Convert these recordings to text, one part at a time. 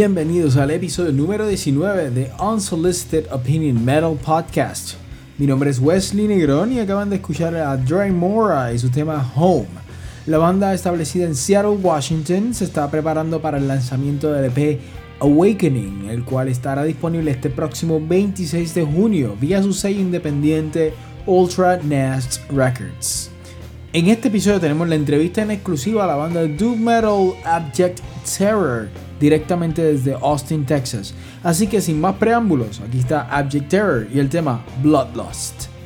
Bienvenidos al episodio número 19 de Unsolicited Opinion Metal Podcast. Mi nombre es Wesley Negrón y acaban de escuchar a Dre Mora y su tema Home. La banda establecida en Seattle, Washington, se está preparando para el lanzamiento del EP Awakening, el cual estará disponible este próximo 26 de junio vía su sello independiente Ultra Nast Records. En este episodio tenemos la entrevista en exclusiva a la banda Doom Metal Abject Terror directamente desde Austin, Texas. Así que sin más preámbulos, aquí está Abject Terror y el tema Bloodlust.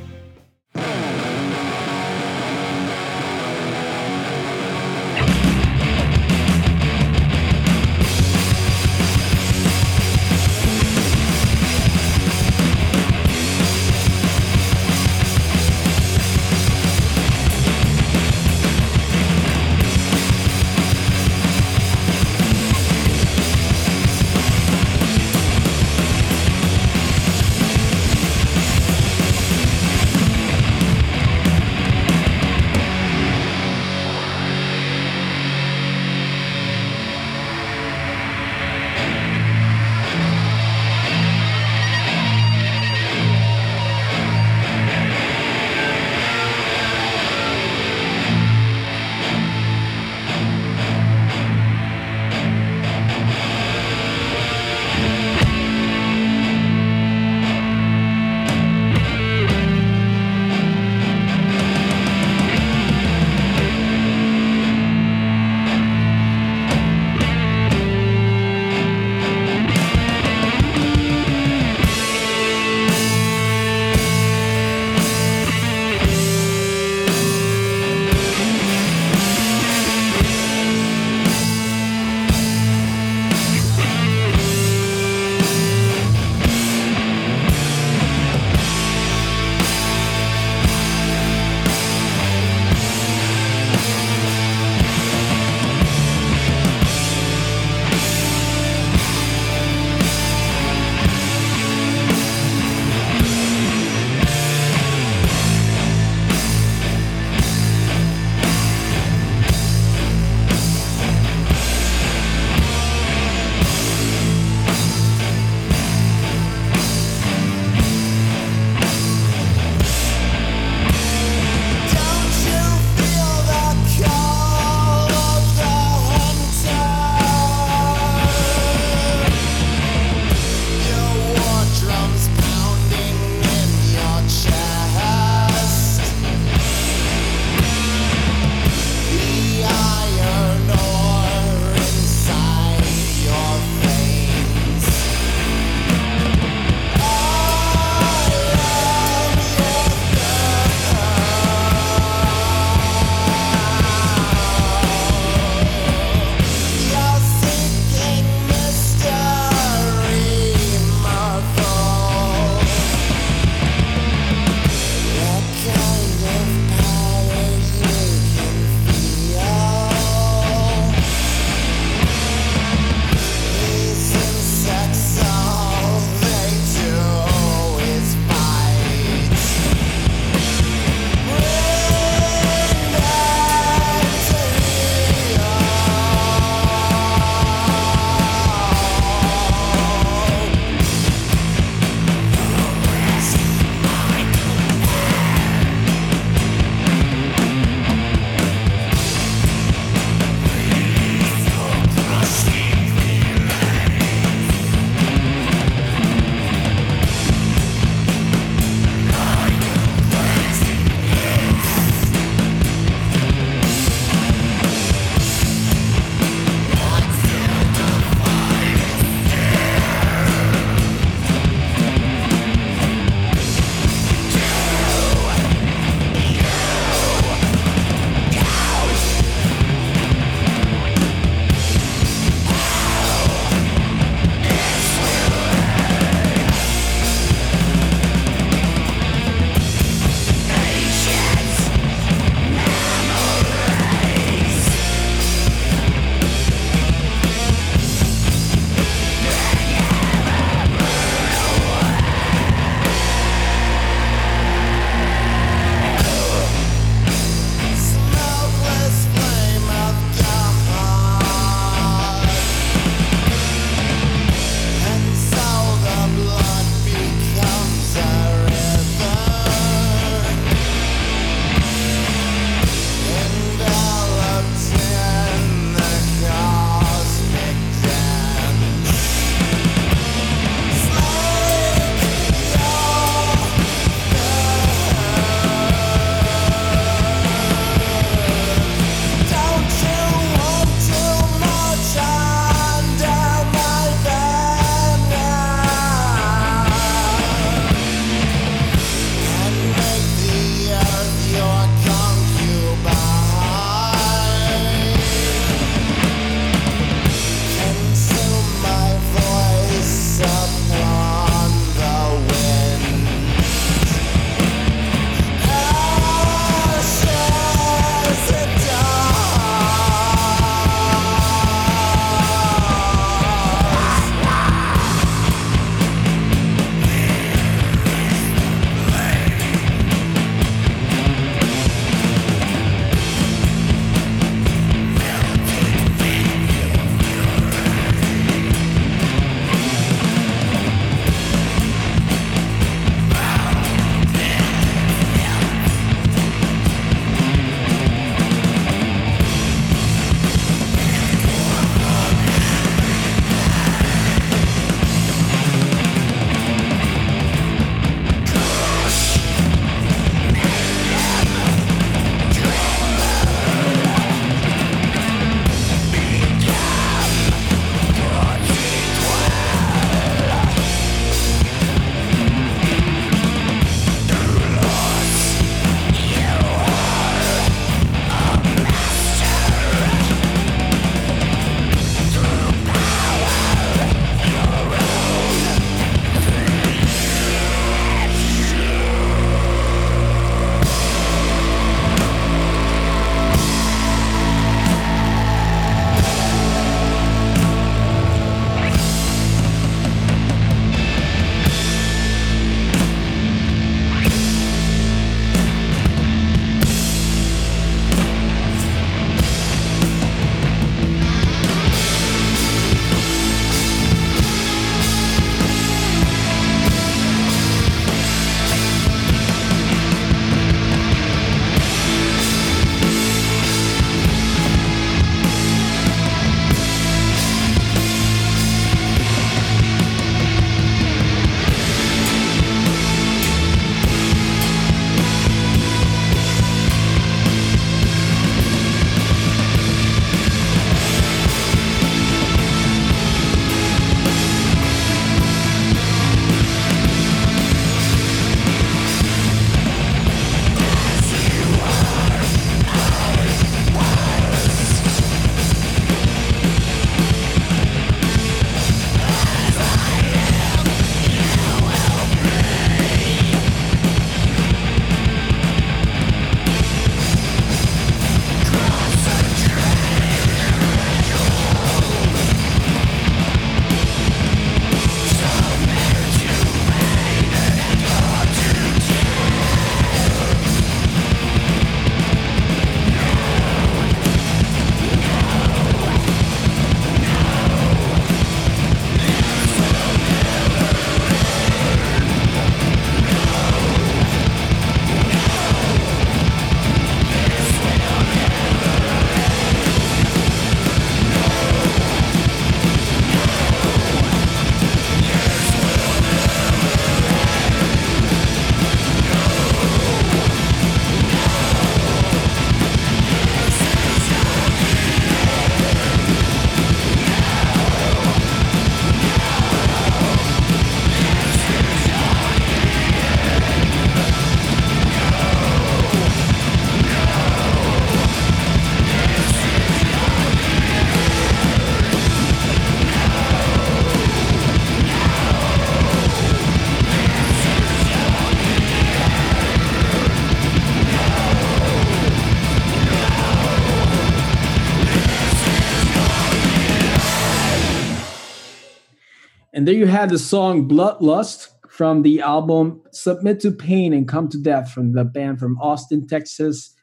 And there you had the song Bloodlust from the album Submit to Pain and Come to Death from the band from Austin, Texas,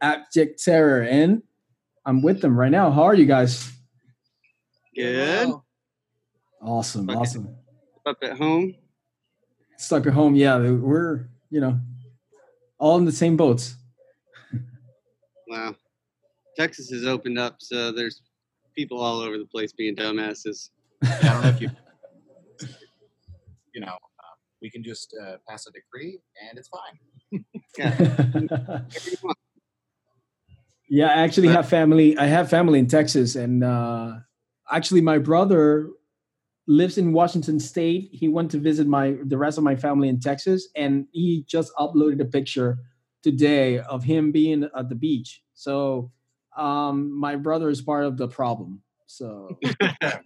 Abject Terror. And I'm with them right now. How are you guys? Good. Awesome. Okay. Awesome. Up at home. Stuck at home. Yeah, we're, you know, all in the same boats. Wow. Texas has opened up, so there's people all over the place being dumbasses. I don't know if you, you know, uh, we can just uh, pass a decree and it's fine. Yeah. Yeah, I actually But- have family. I have family in Texas, and uh, actually, my brother lives in Washington State. He went to visit my the rest of my family in Texas, and he just uploaded a picture today of him being at the beach. So, um, my brother is part of the problem. So, We're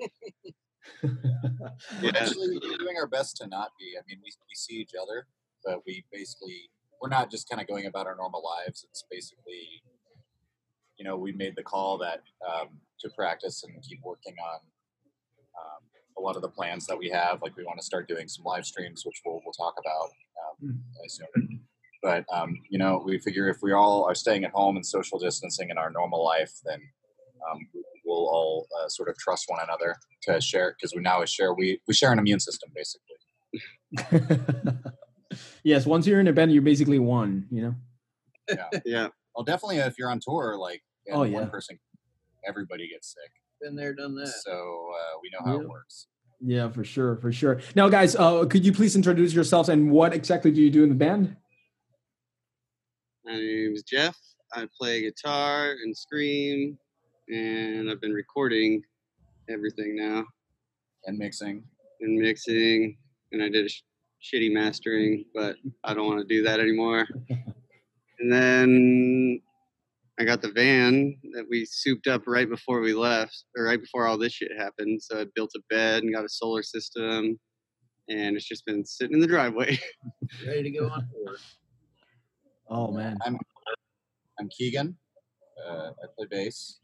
Yeah. actually doing our best to not be. I mean, we, we see each other, but we basically, we're not just kind of going about our normal lives. It's basically, you know, we made the call that um, to practice and keep working on um, a lot of the plans that we have. Like we want to start doing some live streams, which we'll, we'll talk about um, I soon. But, um, you know, we figure if we all are staying at home and social distancing in our normal life, then um, we'll all uh, sort of trust one another to share because we now share we we share an immune system basically. yes, once you're in a band, you're basically one. You know. yeah. yeah. Well, definitely if you're on tour, like and Oh, yeah. one person, everybody gets sick. Been there, done that. So uh, we know how Yeah. it works. Yeah, for sure, for sure. Now, guys, uh, could you please introduce yourselves and what exactly do you do in the band? My name is Jeff. I play guitar and scream, and I've been recording everything now And mixing. and mixing, and I did a sh- shitty mastering, but I don't want to do that anymore. And then I got the van that we souped up right before we left, or right before all this shit happened. So I built a bed and got a solar system, and it's just been sitting in the driveway. Ready to go on tour. Oh man, I'm I'm Keegan. Uh, I play bass.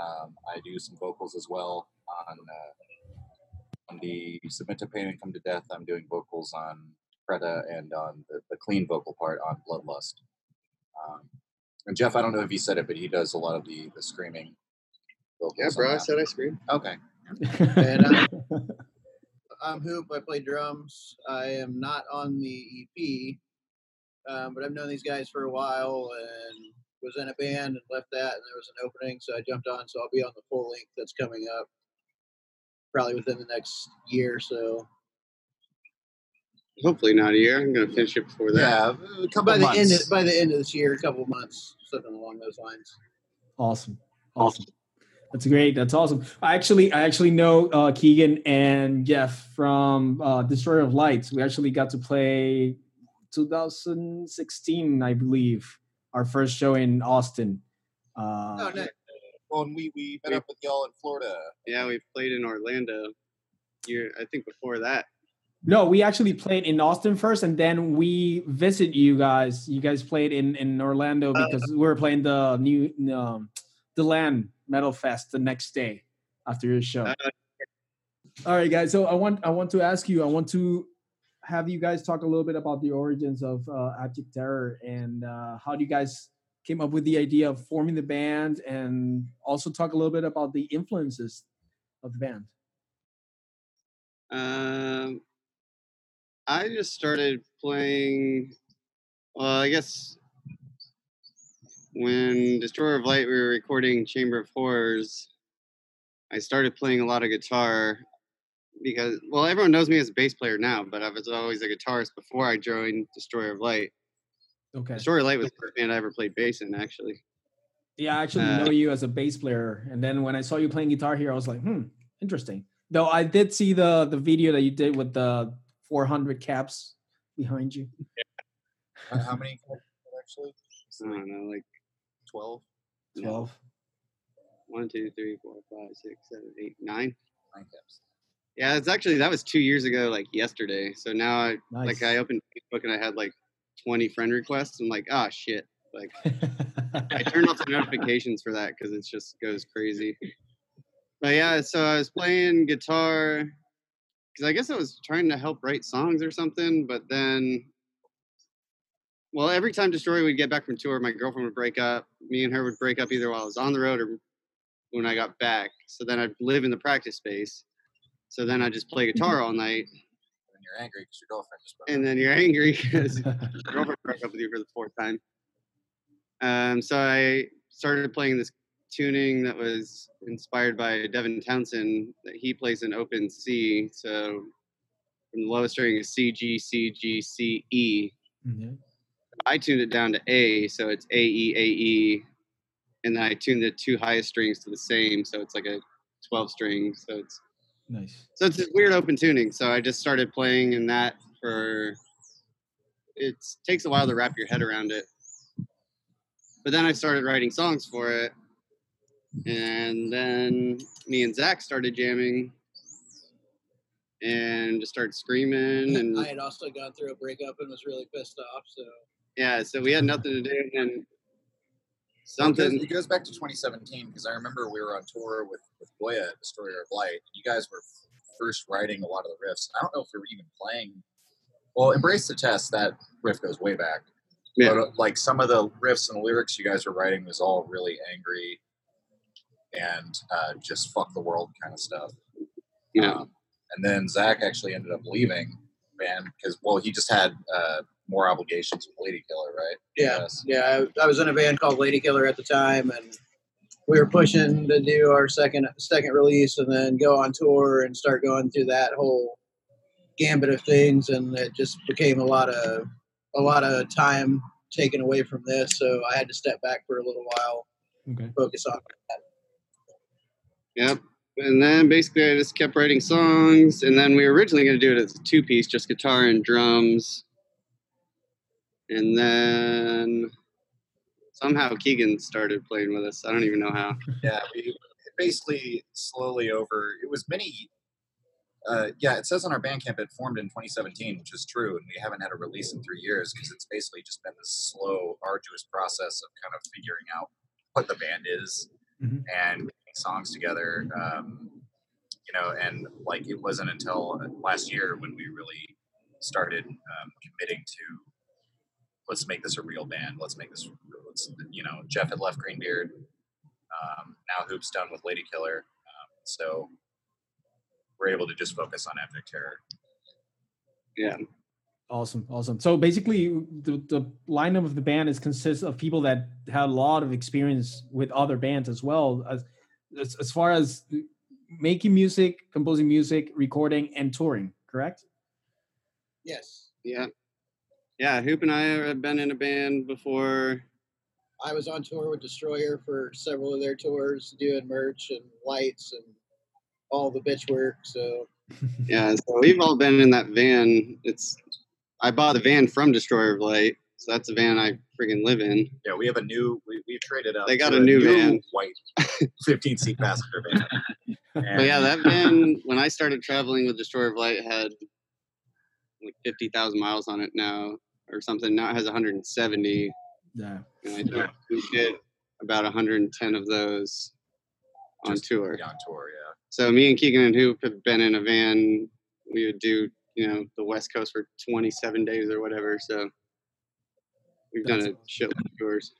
Um, I do some vocals as well on uh, on the Submit to Pain and Come to Death. I'm doing vocals on Preda and on the, the clean vocal part on Bloodlust. Um, and Jeff, I don't know if he said it, but he does a lot of the the screaming. Vocals yeah, bro. I said I screamed. Okay. And I'm, I'm Hoop. I play drums. I am not on the EP, um, but I've known these guys for a while and was in a band and left that, and there was an opening, so I jumped on. So I'll be on the full length that's coming up probably within the next year or so. Hopefully not a year. I'm gonna finish it before that. Yeah, a couple By the months. end, of, by the end of this year, a couple months, something along those lines. awesome, awesome. That's great. That's awesome. I actually, I actually know uh, Keegan and Jeff from uh, Destroyer of Lights. We actually got to play 2016, I believe, our first show in Austin. Uh, Oh, no. well, and we we met up with y'all in Florida. Yeah, we've played in Orlando. Year, I think before that. No, we actually played in Austin first, and then we visit you guys. You guys played in in Orlando because we were playing the new um, the Land Metal Fest the next day after your show. Uh, All right, guys. So I want I want to ask you. I want to have you guys talk a little bit about the origins of uh, Abject Terror and uh, how do you guys came up with the idea of forming the band, and also talk a little bit about the influences of the band. Um, I just started playing. Well, I guess when Destroyer of Light we were recording Chamber of Horrors, I started playing a lot of guitar because well, everyone knows me as a bass player now, but I was always a guitarist before I joined Destroyer of Light. Okay. Destroyer of Light was the first band I ever played bass in, actually. Yeah, I actually Uh, know you as a bass player, and then when I saw you playing guitar here, I was like, hmm, interesting. Though I did see the the video that you did with the 400 caps behind you. How- How many actually? I don't know, like Twelve. no, 12. one, two, three, four, five, six, seven, eight, nine. Nine caps. Yeah, it's actually that was two years ago, like yesterday. So now I Nice. like I opened Facebook and I had like 20 friend requests. I'm like, ah, shit. Like I turned off the notifications for that because it just goes crazy. But yeah, so I was playing guitar because I guess I was trying to help write songs or something, but then, well, every time Destroyer would get back from tour, my girlfriend would break up. Me and her would break up either while I was on the road or when I got back. So then I'd live in the practice space. So then I just play guitar all night, And you're angry because your girlfriend just broke and then you're angry because your girlfriend broke up with you for the fourth time. Um, so I started playing this tuning that was inspired by Devin Townsend that he plays in open C. So from the lowest string is C G C G C E. Mhm. I tuned it down to A, so it's A E A E, and then I tuned the two highest strings to the same, so it's like a twelve string. So it's Nice. so it's this weird open tuning. So I just started playing in that for. It takes a while to wrap your head around it, but then I started writing songs for it, and then me and Zach started jamming, and just started screaming and I had also gone through a breakup and was really pissed off. So yeah. So we had nothing to do, and Well, it goes- something. It goes back to 2017 because I remember we were on tour with with Goya at Destroyer of Light. You guys were first writing a lot of the riffs. I don't know if we were even playing. Well, Embrace the Test. That riff goes way back. Yeah. But uh, like some of the riffs and lyrics you guys were writing was all really angry and uh, just fuck the world kind of stuff. Yeah. Um, and then Zach actually ended up leaving band because well he just had uh, more obligations with Lady Killer, right? yeah, Yes. yeah. I, I was in a band called Lady Killer at the time, and we were pushing to do our second second release, and then go on tour and start going through that whole gambit of things, and it just became a lot of a lot of time taken away from this. So I had to step back for a little while, Okay. focus on that. Yep. And then basically I just kept writing songs. And then we were originally going to do it as a two piece, just guitar and drums. And then somehow Keegan started playing with us. I don't even know how. Yeah, we basically slowly over. It was many. Uh, yeah, it says on our Bandcamp it formed in 2017, which is true, and we haven't had a release in three years because it's basically just been this slow, arduous process of kind of figuring out what the band is Mhm. and getting songs together. Um, you know, and like it wasn't until last year when we really started um, committing to let's make this a real band. Let's make this. Let's you know, Jeff had left Greenbeard. Um, now Hoop's done with Lady Killer, um, so we're able to just focus on Abject Terror. Yeah. Awesome, awesome. So basically, the, the lineup of the band is consists of people that had a lot of experience with other bands as well, as as, as far as making music, composing music, recording, and touring. Correct? Yes, Yeah. Yeah. Hoop and I have been in a band before. I was on tour with Destroyer for several of their tours, doing merch and lights and all the bitch work. So Yeah. So we've all been in that van. It's, I bought the van from Destroyer of Light. So that's the van I freaking live in. Yeah, we have a new. We, we traded out. They got to a new van. white, 15 seat passenger van. But yeah, that van, when I started traveling with Destroyer of Light, had like 50,000 miles on it now or something. Now it has 170. Yeah. And I think we did about 110 of those on Just- tour. yeah, on tour. Yeah. So me and Keegan and Hoop have been in a van. We would do, you know, the West Coast for 27 days or whatever. So we've done a That's- shitload of tours.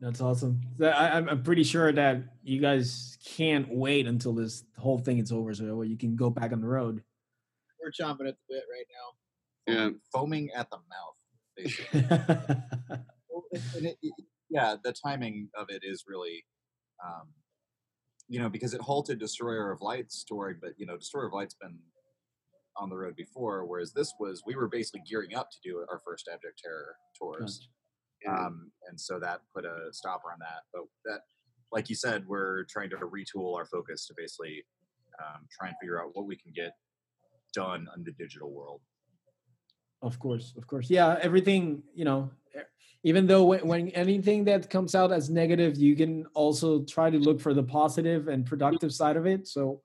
That's awesome. I, I'm- I'm pretty sure that you guys can't wait until this whole thing is over, so you can go back on the road. We're chomping at the bit right now. Yeah. Foaming at the mouth. Basically. It, and it, it- yeah, the timing of it is really, um, you know, because it halted Destroyer of Light's touring, but you know, Destroyer of Light's been on the road before, whereas this was we were basically gearing up to do our first Abject Terror tours, Yeah. um, and so that put a stopper on that. But that, like you said, we're trying to retool our focus to basically um, try and figure out what we can get done in the digital world. Of course, of course. Yeah, everything, you know, even though when, when anything that comes out as negative, you can also try to look for the positive and productive side of it. So,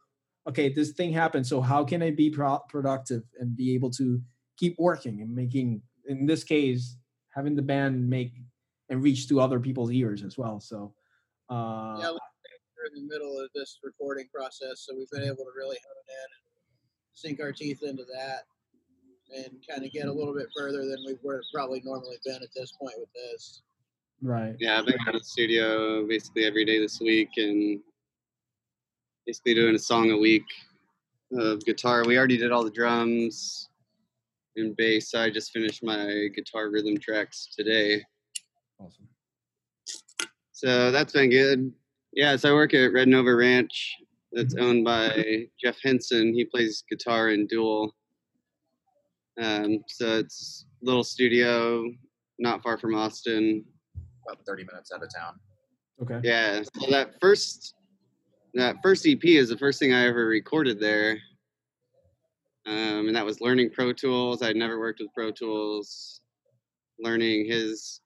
okay, this thing happened. So, how can I be pro- productive and be able to keep working and making, in this case, having the band make and reach to other people's ears as well. So, uh, yeah, we're in the middle of this recording process, so we've been able to really hone in and sink our teeth into that and kind of get a little bit further than we would have probably normally been at this point with this. Right. Yeah, I've been going to the studio basically every day this week and basically doing a song a week of guitar. We already did all the drums and bass. I just finished my guitar rhythm tracks today. Awesome. So that's been good. Yeah, so I work at Red Nova Ranch that's owned by Jeff Henson. He plays guitar and Duel. Um, so it's a little studio not far from Austin. About 30 minutes out of town. Okay. Yeah. So that first that first EP is the first thing I ever recorded there. Um, and that was learning Pro Tools. I'd never worked with Pro Tools, learning his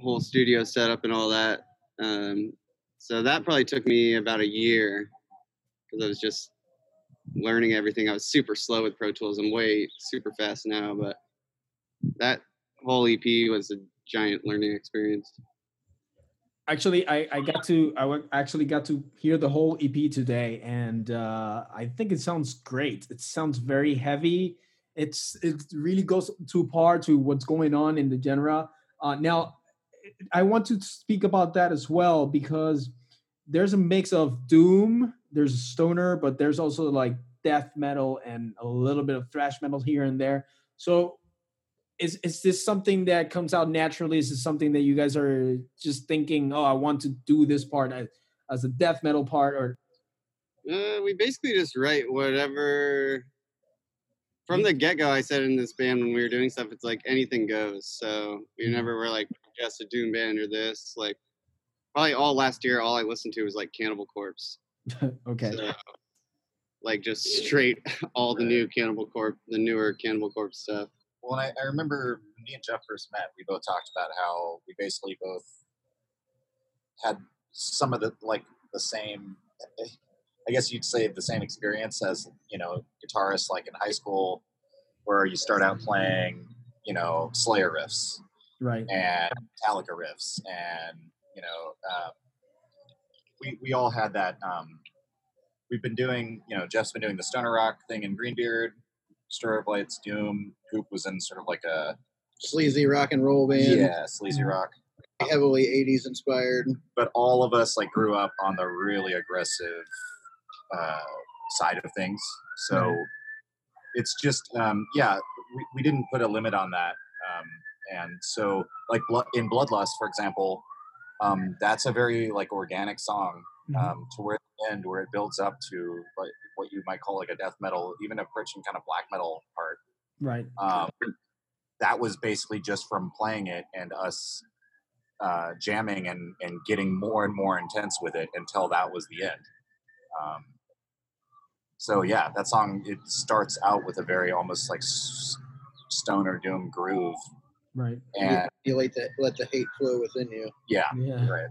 whole studio setup and all that. Um, so that probably took me about a year because I was just learning everything. I was super slow with Pro Tools. I'm way super fast now, but that whole EP was a giant learning experience. Actually, I, I got to I actually got to hear the whole EP today, and uh, I think it sounds great. It sounds very heavy. It's it really goes too far to what's going on in the genre. Uh, now, I want to speak about that as well because there's a mix of doom, there's a stoner, but there's also like death metal and a little bit of thrash metal here and there. So is is this something that comes out naturally? Is this something that you guys are just thinking, oh, I want to do this part as, as a death metal part, or Uh, we basically just write whatever. From the get go, I said in this band when we were doing stuff, it's like anything goes. So we never were like, just a doom band or this. Like, probably all last year, all I listened to was like Cannibal Corpse. okay, So, like, just straight all the new Cannibal Corpse, the newer Cannibal Corpse stuff. Well, I, I remember me and Jeff first met, we both talked about how we basically both had some of the like the same I guess you'd say the same experience as, you know, guitarists like in high school where you start out playing, you know, Slayer riffs right, and Metallica riffs and, you know, uh, we, we all had that um, we've been doing, you know, Jeff's been doing the stoner rock thing in Greenbeard, Stir of Lights, Doom, Coop was in sort of like a Sleazy rock and roll band, yeah, sleazy rock. heavily 80s inspired. But all of us like grew up on the really aggressive uh, side of things. So Right. it's just um, yeah, we, we didn't put a limit on that. Um, and so like in Bloodlust, for example, um, that's a very like organic song Mhm. um, to where the end where it builds up to like what you might call like a death metal, even approaching kind of black metal part. right, Um, that was basically just from playing it and us uh, jamming and, and getting more and more intense with it until that was the end. Um, so yeah, that song it starts out with a very almost like s- stoner doom groove, right, and You let the, let the hate flow within you. yeah, yeah. right.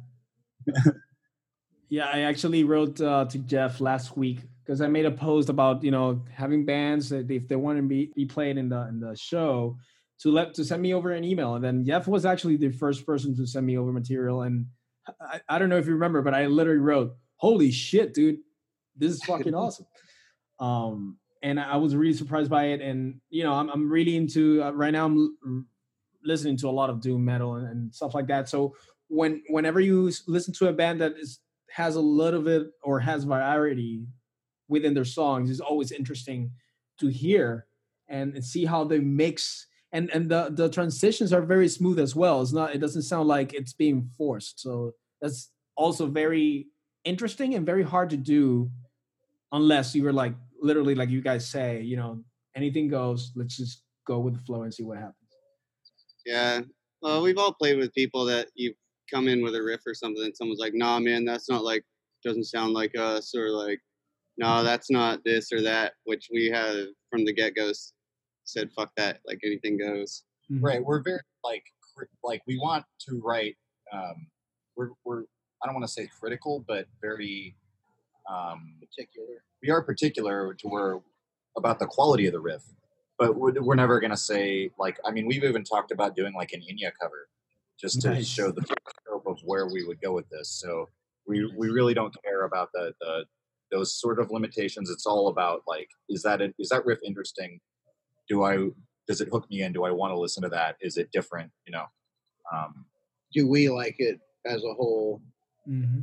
Yeah, I actually wrote uh, to Jeff last week because I made a post about you know having bands that if they want to be, be played in the in the show to let to send me over an email, and then Jeff was actually the first person to send me over material, and I, I don't know if you remember, but I literally wrote, "Holy shit, dude, this is fucking awesome." Um, and I was really surprised by it, and you know I'm I'm really into uh, right now. I'm l- listening to a lot of doom metal and, and stuff like that. So when whenever you listen to a band that is has a little bit or has variety within their songs is always interesting to hear and see how they mix. And and the the transitions are very smooth as well. It's not it doesn't sound like it's being forced. So that's also very interesting and very hard to do unless you were like literally like you guys say you know anything goes let's just go with the flow and see what happens Yeah. Well, we've all played with people that you come in with a riff or something, and someone's like, "Nah, man, that's not like doesn't sound like us," or like, "No, that's not this or that," which we have from the get go said, "Fuck that!" Like anything goes. Mhm. right we're very like cri- like we want to write um we're we're i don't want to say critical but very um Particular. we are particular to where about the quality of the riff but we're, we're never going to say like i mean we've even talked about doing like an Enya cover just to Nice. show the scope of where we would go with this so we we really don't care about the the those sort of limitations. It's all about like, is that a, is that riff interesting? Do I does it hook me in? Do I want to listen to that? Is it different? You know. Um, Do we like it as a whole? hmm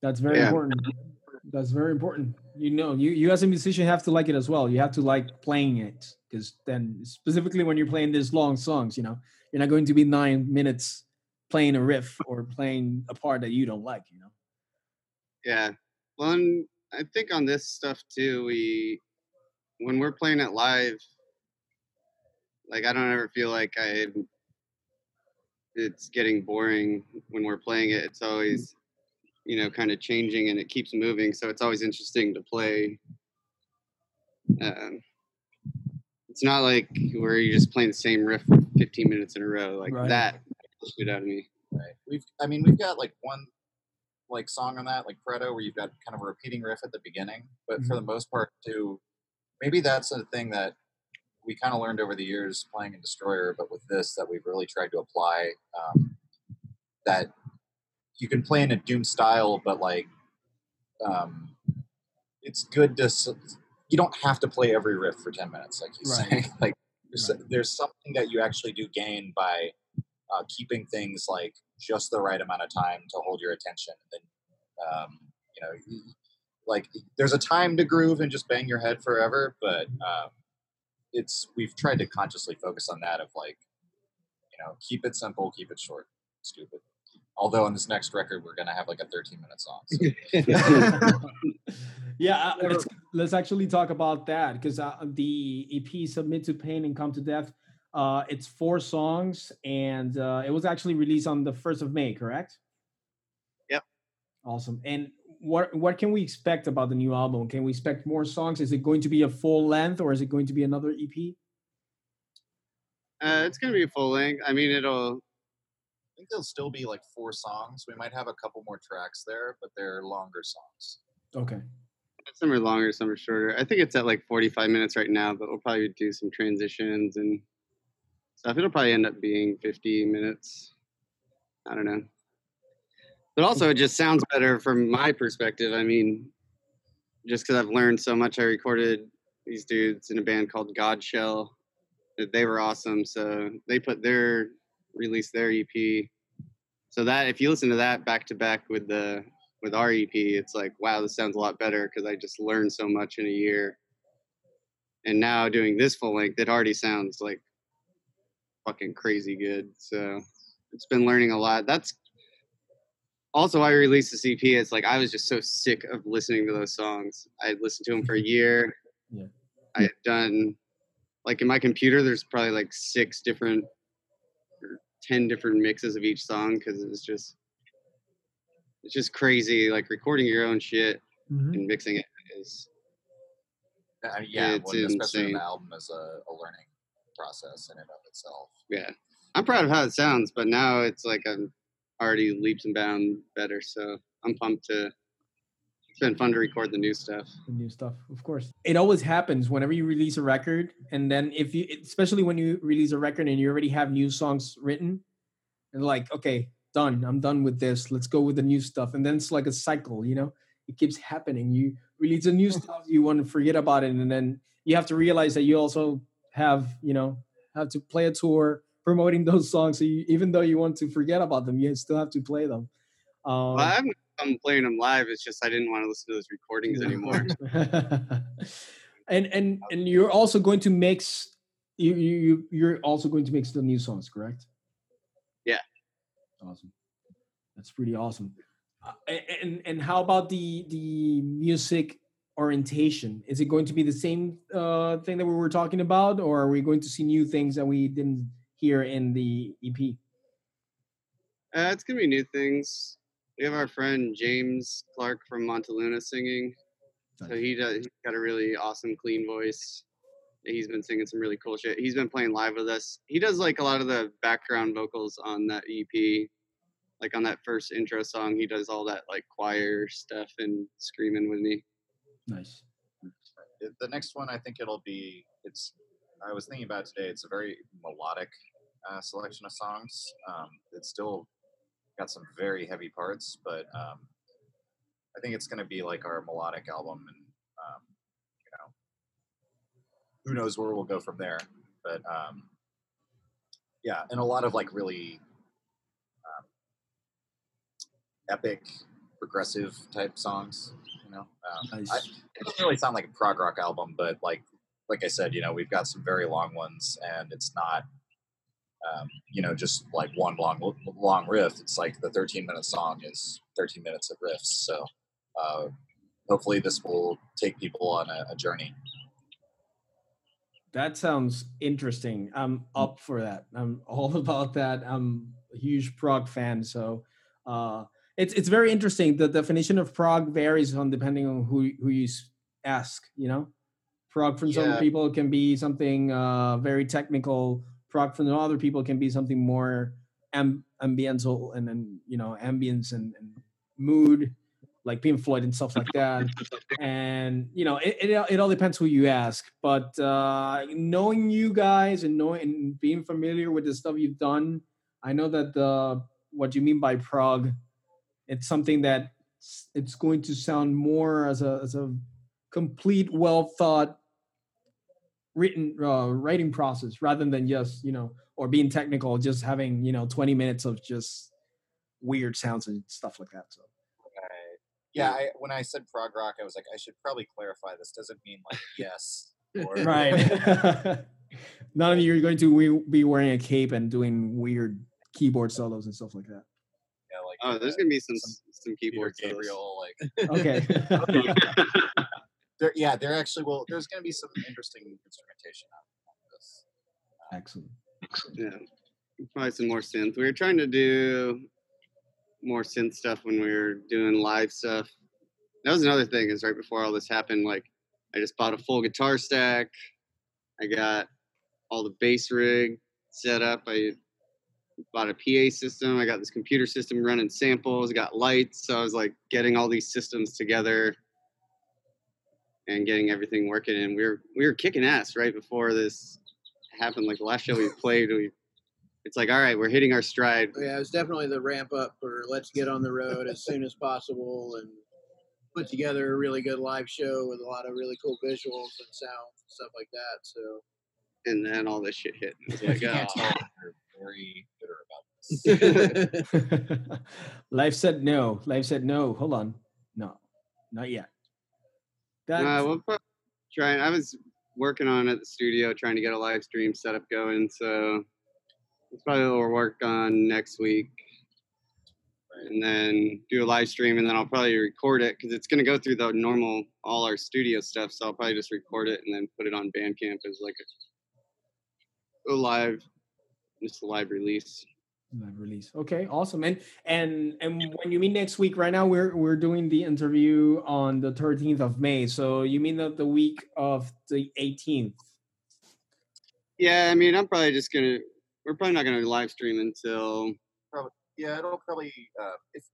That's very Yeah. important. That's very important. You know, you you as a musician have to like it as well. You have to like playing it because then specifically when you're playing these long songs, you know, you're not going to be nine minutes playing a riff or playing a part that you don't like. You know. Yeah. Well, and I think on this stuff too, we when we're playing it live, like I don't ever feel like I it's getting boring when we're playing it. It's always you know kind of changing and it keeps moving, so it's always interesting to play. Um, it's not like where you're just playing the same riff for 15 minutes in a row like Right. that. Shit out of me. right. We've, I mean, we've got like one like song on that, like Preto, where you've got kind of a repeating riff at the beginning, but for the most part, too, maybe that's a thing that we kind of learned over the years playing in Destroyer, but with this that we've really tried to apply. Um, that you can play in a Doom style, but like, um, it's good to. You don't have to play every riff for ten minutes, like you Right. say. Like, there's, there's something that you actually do gain by uh, keeping things like just the right amount of time to hold your attention. And then, um, you know, like there's a time to groove and just bang your head forever, but um, it's we've tried to consciously focus on that of like, you know, keep it simple, keep it short, stupid. Although on this next record we're gonna have like a 13 minute song. So. yeah, uh, let's, let's actually talk about that because uh, the EP "Submit to Pain and Come to Death" uh, it's four songs, and uh, it was actually released on the first of May, correct? Yep. Awesome. And what what can we expect about the new album? Can we expect more songs? Is it going to be a full length, or is it going to be another EP? Uh, it's gonna be a full length. I mean, it'll I think there'll still be like four songs. We might have a couple more tracks there, but they're longer songs. Okay. Some are longer, some are shorter. I think it's at like 45 minutes right now, but we'll probably do some transitions and stuff. It'll probably end up being 50 minutes. I don't know. But hmm. also, it just sounds better from my perspective. I mean, just because I've learned so much, I recorded these dudes in a band called Godshell. They were awesome. So they put their released their EP. So that if you listen to that back to back with the with our EP, it's like, wow, this sounds a lot better because I just learned so much in a year. And now doing this full length, it already sounds like fucking crazy good. So it's been learning a lot. That's also why I released this EP. It's like I was just so sick of listening to those songs. I had listened to them for a year. Yeah. I had done like in my computer. There's probably like six different or ten different mixes of each song because it's just it's just crazy. Like recording your own shit Mhm. and mixing it is Uh, yeah, It's when- especially insane. an album is a, a learning process in and of itself. yeah. I'm proud of how it sounds, but now it's like I'm already leaps and bounds better. So I'm pumped to. It's been fun to record the new stuff. the new stuff of course. It always happens whenever you release a record and then if you especially when you release a record and you already have new songs written and like okay done. I'm done with this. Let's go with the new stuff. And then it's like a cycle you know? It keeps happening. You release a new stuff you want to forget about it and then you have to realize that you also have you know have to play a tour promoting those songs so you, even though you want to forget about them you still have to play them. Um, Well, I haven't come playing them live. It's just I didn't want to listen to those recordings anymore. and and and you're also going to mix you you you- you're also going to mix the new songs correct Yeah. awesome that's pretty awesome uh, and and how about the the music orientation is it going to be the same uh thing that we were talking about or are we going to see new things that we didn't hear in the ep Uh, it's gonna be new things. We have our friend James Clark from Monte Luna singing. So he does. He's got a really awesome, clean voice. He's been singing some really cool shit. He's been playing live with us. He does like a lot of the background vocals on that EP. Like on that first intro song, he does all that like choir stuff and screaming with me. nice The next one, I think it'll be. It's. I was thinking about today. It's a very melodic uh, selection of songs. Um, it's still got some very heavy parts, but um, I think it's going to be like our melodic album, and um, you know, who knows where we'll go from there. But um, yeah, and a lot of like really um, epic, progressive type songs. You know, um, I, it doesn't really sound like a prog rock album, but like like I said, you know, we've got some very long ones, and it's not. Um, you know, just like one long long riff. It's like the 13 minute song is 13 minutes of riffs. So uh, hopefully this will take people on a, a journey. That sounds interesting. I'm up for that. I'm all about that. I'm a huge prog fan, so uh, it's it's very interesting. The definition of prog varies on depending on who who you ask. You know, prog from some people can be something uh, very technical. Prog from other people can be something more amb- ambiental and then you know ambience and, and mood, like Pink Floyd and stuff like that. And you know it, it, it all depends who you ask. But uh knowing you guys and knowing and being familiar with the stuff you've done i know that the what you mean by prog it's something that it's going to sound more as a as a complete well thought written uh, writing process rather than just you know or being technical just having you know 20 minutes of just weird sounds and stuff like that so Right. Yeah, I, when I said prog rock, I was like, I should probably clarify. This doesn't mean like yes. Or, right none of you are going to be wearing a cape and doing weird keyboard solos and stuff like that Yeah, like Oh, there's uh, gonna be some some some Peter keyboard solos. Like, okay there, yeah, there actually will. There's going to be some interesting instrumentation on this. excellent Yeah, probably some more synth. We were trying to do more synth stuff when we were doing live stuff. That was another thing. Is right before all this happened, like I just bought a full guitar stack. I got all the bass rig set up. I bought a PA system. I got this computer system running samples. Got lights. So I was like getting all these systems together and getting everything working. And we were we were kicking ass right before this happened. Like the last show we played, we it's like all right, we're hitting our stride. Oh, yeah, it was definitely the ramp up for let's get on the road as soon as possible and put together a really good live show with a lot of really cool visuals and sound and stuff like that. So And then all this shit hit. It was If like, oh. very bitter about this. life said no life said no hold on no not yet that Uh, we'll probably try. I was working on it at the studio, trying to get a live stream setup going. So it's probably what we'll work on next week, and then do a live stream, and then I'll probably record it because it's going to go through the normal all our studio stuff. So I'll probably just record it and then put it on Bandcamp as like a, a live, just a live release. Live release. Okay awesome. And and and when you mean next week right now we're we're doing the interview on the 13th of may. So you mean that the week of the 18th Yeah, I mean, I'm probably just gonna. We're probably not gonna live stream until probably yeah, it'll probably uh, if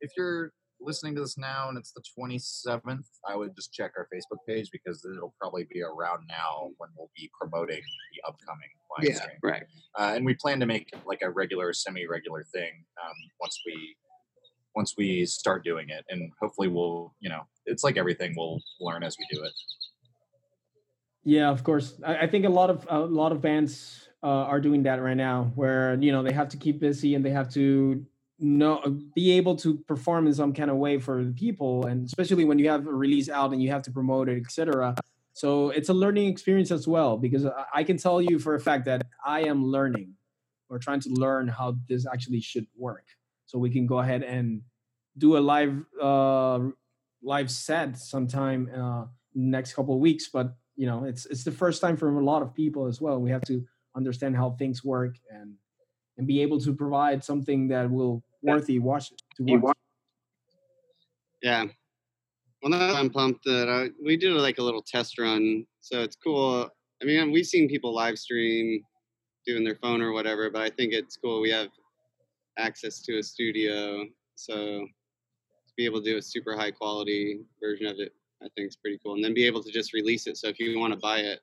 if you're listening to this now and it's the 27th, I would just check our Facebook page because it'll probably be around now when we'll be promoting the upcoming live yeah, stream. right. Uh, and we plan to make it like a regular, semi-regular thing um, once we once we start doing it, and hopefully we'll you know it's like everything we'll learn as we do it. Yeah, of course. I, I think a lot of a lot of bands uh, are doing that right now, where you know they have to keep busy and they have to know be able to perform in some kind of way for the people, and especially when you have a release out and you have to promote it, etc. So it's a learning experience as well, because I, can tell you for a fact that I am learning or trying to learn how this actually should work, so we can go ahead and do a live uh, live set sometime uh, next couple of weeks, but you know it's it's the first time for a lot of people as well we have to understand how things work and and be able to provide something that will worthy watch to watch. Yeah. Well, now I'm pumped that I, we did like a little test run, so it's cool. I mean, we've seen people live stream doing their phone or whatever, but I think it's cool. We have access to a studio, so to be able to do a super high quality version of it, I think is pretty cool. And then be able to just release it. So if you want to buy it,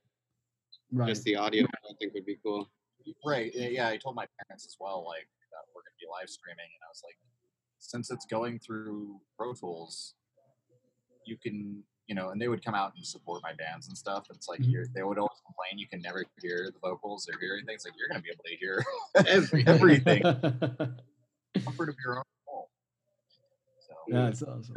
right just the audio, I think would be cool. Right. Yeah, yeah, I told my parents as well, like live streaming, and I was like, since it's going through Pro Tools, you can you know, and they would come out and support my bands and stuff. It's like Mhm. you're, they would always complain you can never hear the vocals or hear anything. It's like you're gonna be able to hear Everything. everything. Comfort of your own home. So That's awesome.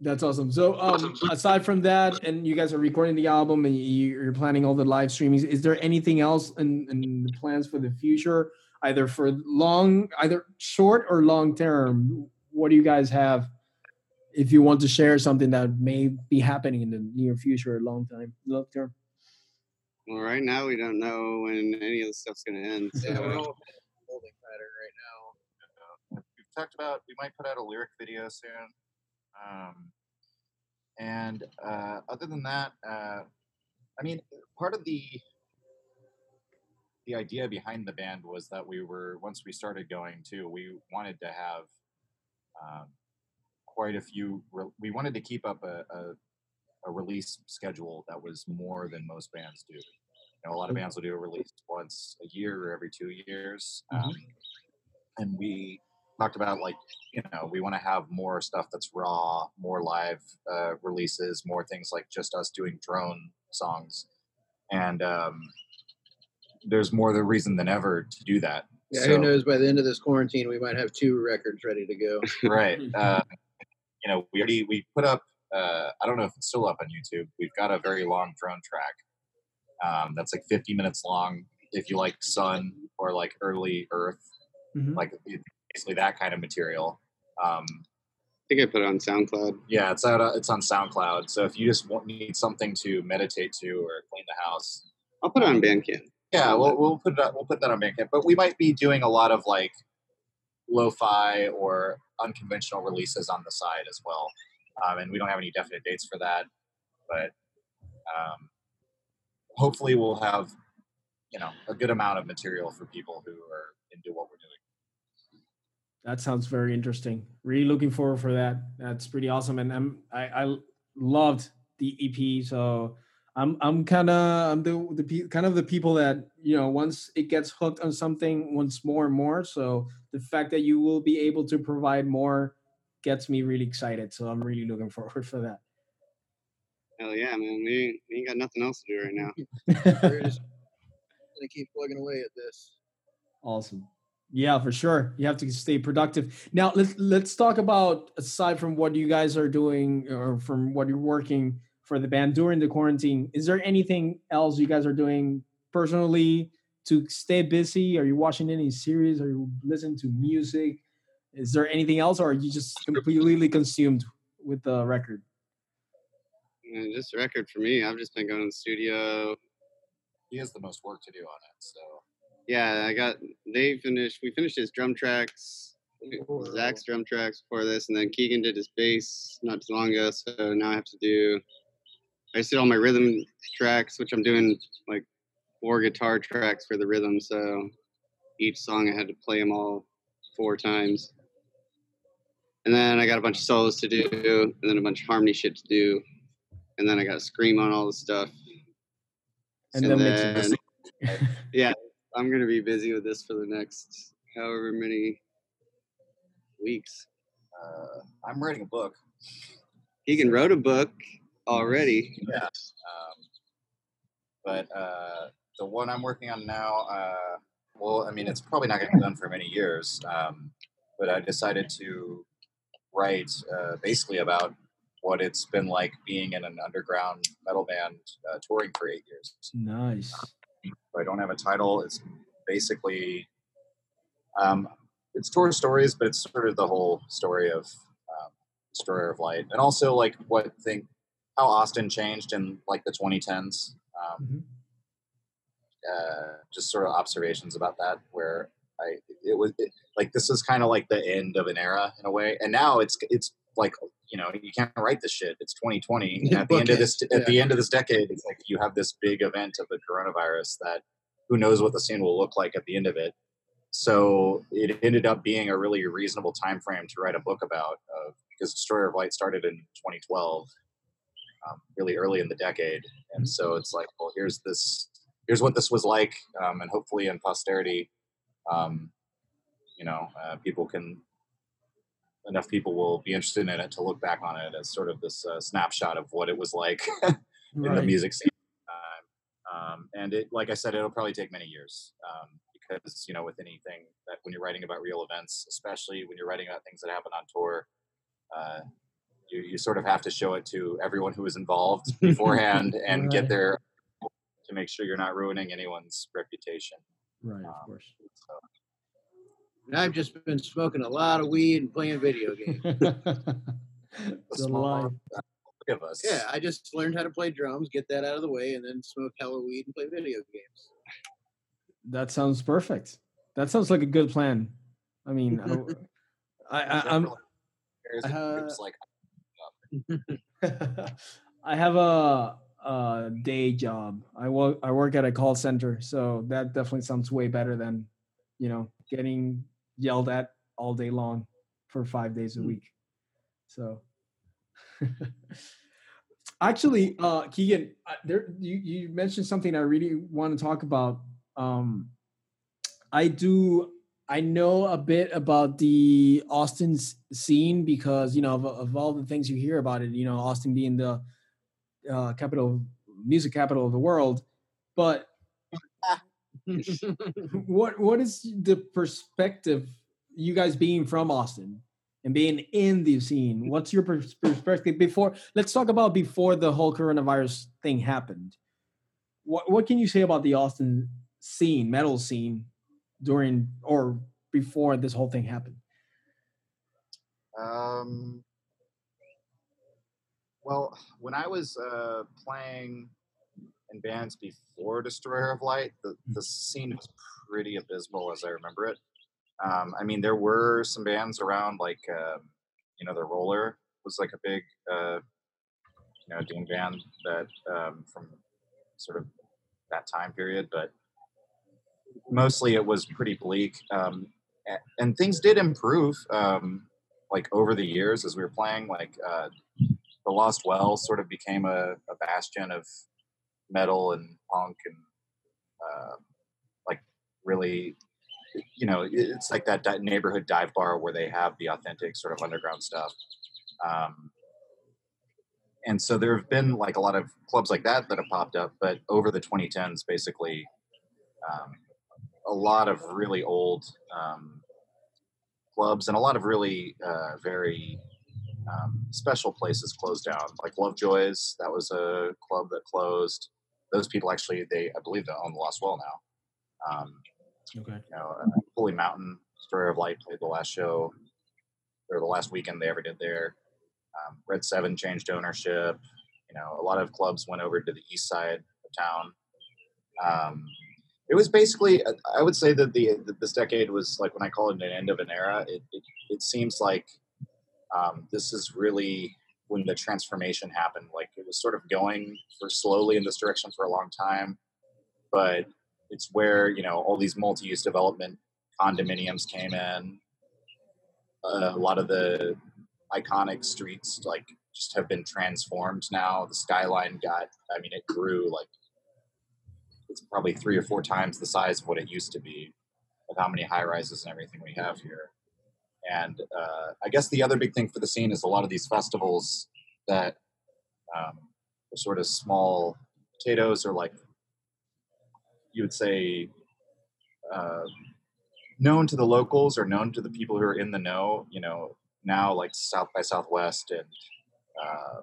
That's awesome. So, um, aside from that, and you guys are recording the album and you- you're planning all the live streamings, is there anything else in, in the plans for the future, either for long, either short or long term? What do you guys have? If you want to share something that may be happening in the near future or long time, long term. Well, right now we don't know when any of this stuff's gonna end. So Yeah, we're all holding pattern right now. uh, we've talked about we might put out a lyric video soon. Um, and uh, other than that, uh, I mean, part of the the idea behind the band was that we were once we started going too, we wanted to have um, quite a few. Re- we wanted to keep up a, a a release schedule that was more than most bands do. You know, a lot of bands will do a release once a year or every two years, Mhm. um, and we talked about like you know we want to have more stuff that's raw, more live uh, releases, more things like just us doing drone songs, and um, there's more the reason than ever to do that. Yeah, So- who knows? By the end of this quarantine, we might have two records ready to go. right. Uh, you know, we already we put up. Uh, I don't know if it's still up on YouTube. We've got a very long drone track um, that's like 50 minutes long. If you like Sunn or like early Earth, Mhm. like basically that kind of material. Um, I think I put it on SoundCloud. yeah, it's out. uh, It's on SoundCloud. So if you just want, need something to meditate to or clean the house, I'll put it on Bandcamp. Yeah, we'll we'll put that we'll put that on Bandcamp. But we might be doing a lot of like lo-fi or unconventional releases on the side as well. Um, and we don't have any definite dates for that, but um, hopefully we'll have you know a good amount of material for people who are into what we're doing. That sounds very interesting. Really looking forward for that. That's pretty awesome, and I'm I, I loved the EP. So I'm I'm kind of I'm the the pe- kind of the people that you know once it gets hooked on something wants more and more. So the fact that you will be able to provide more gets me really excited. So I'm really looking forward for that. Hell yeah, man. We ain't, we ain't got nothing else to do right now. We're just gonna keep plugging away at this. Awesome. Yeah, for sure. You have to stay productive. Now let's let's talk about aside from what you guys are doing or from what you're working for the band during the quarantine, is there anything else you guys are doing personally to stay busy? Are you watching any series? Are you listening to music? Is there anything else or are you just completely consumed with the record? And just a record for me. I've just been going to the studio. He has the most work to do on it, so Yeah, I got they finished. We finished his drum tracks. Zach's drum tracks before this, and then Keegan did his bass not too long ago. So now I have to do. I just did all my rhythm tracks, which I'm doing like four guitar tracks for the rhythm. So each song I had to play them all four times. And then I got a bunch of solos to do, and then a bunch of harmony shit to do, and then I got to scream on all the stuff. And And then then, yeah, I'm gonna be busy with this for the next however many weeks. uh, I'm writing a book. Keegan wrote a book already. Yeah. Um, but uh, the one I'm working on now, uh, well, I mean, it's probably not going to be done for many years. Um, but I decided to write uh, basically about what it's been like being in an underground metal band uh, touring for eight years. Nice. I don't have a title. It's basically um, it's tour stories, but it's sort of the whole story of um, Destroyer of Light, and also like what think how Austin changed in like the 2010s. Um, Mhm. uh, just sort of observations about that, where I it was it, like this is kind of like the end of an era in a way, and now it's it's like you know you can't write this shit. It's 2020, and at the end of this Bookends, at the end of this decade, it's like you have this big event of the coronavirus that who knows what the scene will look like at the end of it. So it ended up being a really reasonable time frame to write a book about, uh, because Destroyer of Light started in 2012, um, really early in the decade, and so it's like, well, here's this, here's what this was like, um, and hopefully in posterity, um, you know, uh, people can enough people will be interested in it to look back on it as sort of this uh, snapshot of what it was like in the music scene. Um, and it, like I said, it'll probably take many years um, because you know, with anything that when you're writing about real events, especially when you're writing about things that happen on tour, uh, you you sort of have to show it to everyone who is involved beforehand and Right. get there to make sure you're not ruining anyone's reputation. Right, of course. So, And I've just been smoking a lot of weed and playing video games. the the small of us. yeah, I just learned how to play drums, get that out of the way, and then smoke hella weed and play video games. That sounds perfect. That sounds like a good plan. I mean, I, I, I, I'm. Uh, like I have a, a day job. I work I work at a call center, so that definitely sounds way better than, you know, getting yelled at all day long for five days a week. So, actually, uh, Keegan, there you you mentioned something I really want to talk about. Um, I do I know a bit about the Austin scene because you know of, of all the things you hear about it. You know, Austin being the uh, capital, music capital of the world. But what what is the perspective? You guys being from Austin and being in the scene, what's your perspective before? Let's talk about before the whole coronavirus thing happened. What what can you say about the Austin scene, metal scene, during or before this whole thing happened? Um, well, when I was uh, playing in bands before Destroyer of Light, the, the scene was pretty abysmal as I remember it. Um, I mean, there were some bands around, like, um, you know, The Roller was like a big, uh, you know, doom band that um, from sort of that time period, but mostly it was pretty bleak. Um, and things did improve. Um, like over the years as we were playing like uh, the lost well sort of became a, a bastion of metal and punk and uh, like really you know it's like that di- neighborhood dive bar where they have the authentic sort of underground stuff um, and so there have been like a lot of clubs like that that have popped up but over the 2010s basically um, a lot of really old um, clubs and a lot of really uh, very um, special places closed down. Like Lovejoy's, that was a club that closed. Those people actually, they I believe they own the Lost Well now. Um, Okay. you know, uh, Holy Mountain, Story of Light played the last show, or the last weekend they ever did there. Um, Red Seven changed ownership. You know, a lot of clubs went over to the east side of town. It was basically, uh, I would say that the this decade was like when I call it an end of an era. It it, it seems like um, this is really when the transformation happened. Like it was sort of going for slowly in this direction for a long time, but it's where you know all these multi-use development condominiums came in. Uh, a lot of the iconic streets like just have been transformed now. The skyline got, I mean, it grew like it's probably three or four times the size of what it used to be, of how many high rises and everything we have here. And uh, I guess the other big thing for the scene is a lot of these festivals that um, are sort of small potatoes or like you would say uh, known to the locals or known to the people who are in the know. You know, now like South by Southwest and uh,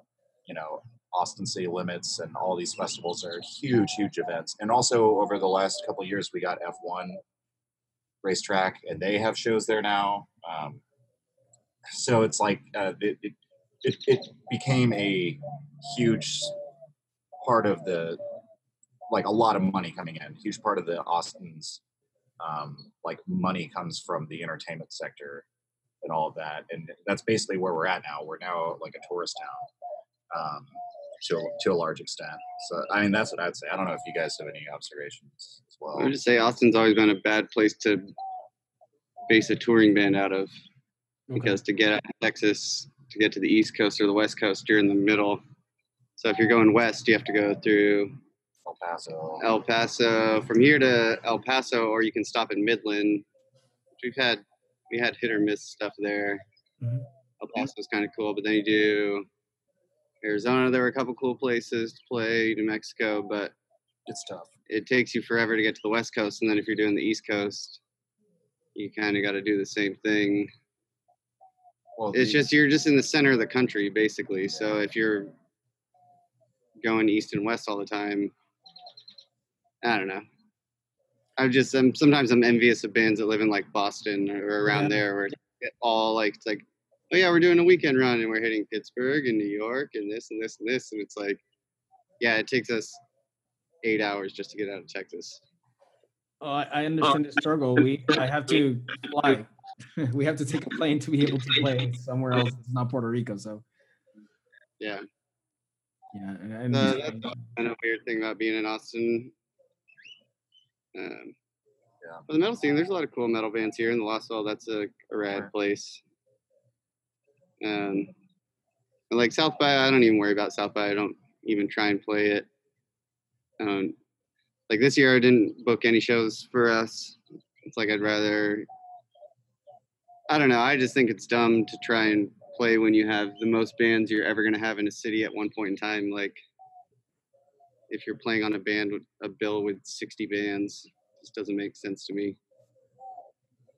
you know Austin City Limits and all these festivals are huge, huge events. And also over the last couple years, we got F1 racetrack, and they have shows there now. Um, so it's like uh, it, it, it it became a huge part of the like a lot of money coming in. Huge part of the Austin's um, like money comes from the entertainment sector and all of that, and that's basically where we're at now. We're now like a tourist town um, to a- to a large extent. So I mean, that's what I'd say. I don't know if you guys have any observations as well. I would just say Austin's always been a bad place to base a touring band out of because to get out of Texas to get to the East Coast or the West Coast, you're in the middle. So if you're going west, you have to go through El Paso. El Paso from here to El Paso, or you can stop in Midland. We've had we had hit or miss stuff there. Mhm. El Paso was kind of cool, but then you do Arizona. There were a couple cool places to play. New Mexico, but It's tough. it takes you forever to get to the West Coast, and then if you're doing the East Coast, you kind of got to do the same thing. Well, It's the- just you're just in the center of the country, basically. So if you're going east and west all the time, I don't know. I'm just I'm sometimes I'm envious of bands that live in like Boston or around Yeah. there, where it's all like it's like, oh yeah, we're doing a weekend run and we're hitting Pittsburgh and New York and this and this and this, and it's like, yeah, it takes us eight hours just to get out of Texas. Oh, I, I understand the struggle. We I have to fly. we have to take a plane to be able to play somewhere else. It's not Puerto Rico, so Yeah, yeah. And, I Uh, understand. that's kind of weird thing about being in Austin. Um, Yeah. But the metal scene, there's a lot of cool metal bands here in the Lost Well. That's a, a rad Sure. place. Um, like South by, I don't even worry about South by. I don't even try and play it. Um, like this year, I didn't book any shows for us. It's like I'd rather. I don't know. I just think it's dumb to try and play when you have the most bands you're ever going to have in a city at one point in time. Like, if you're playing on a band with a bill with 60 bands, just doesn't make sense to me.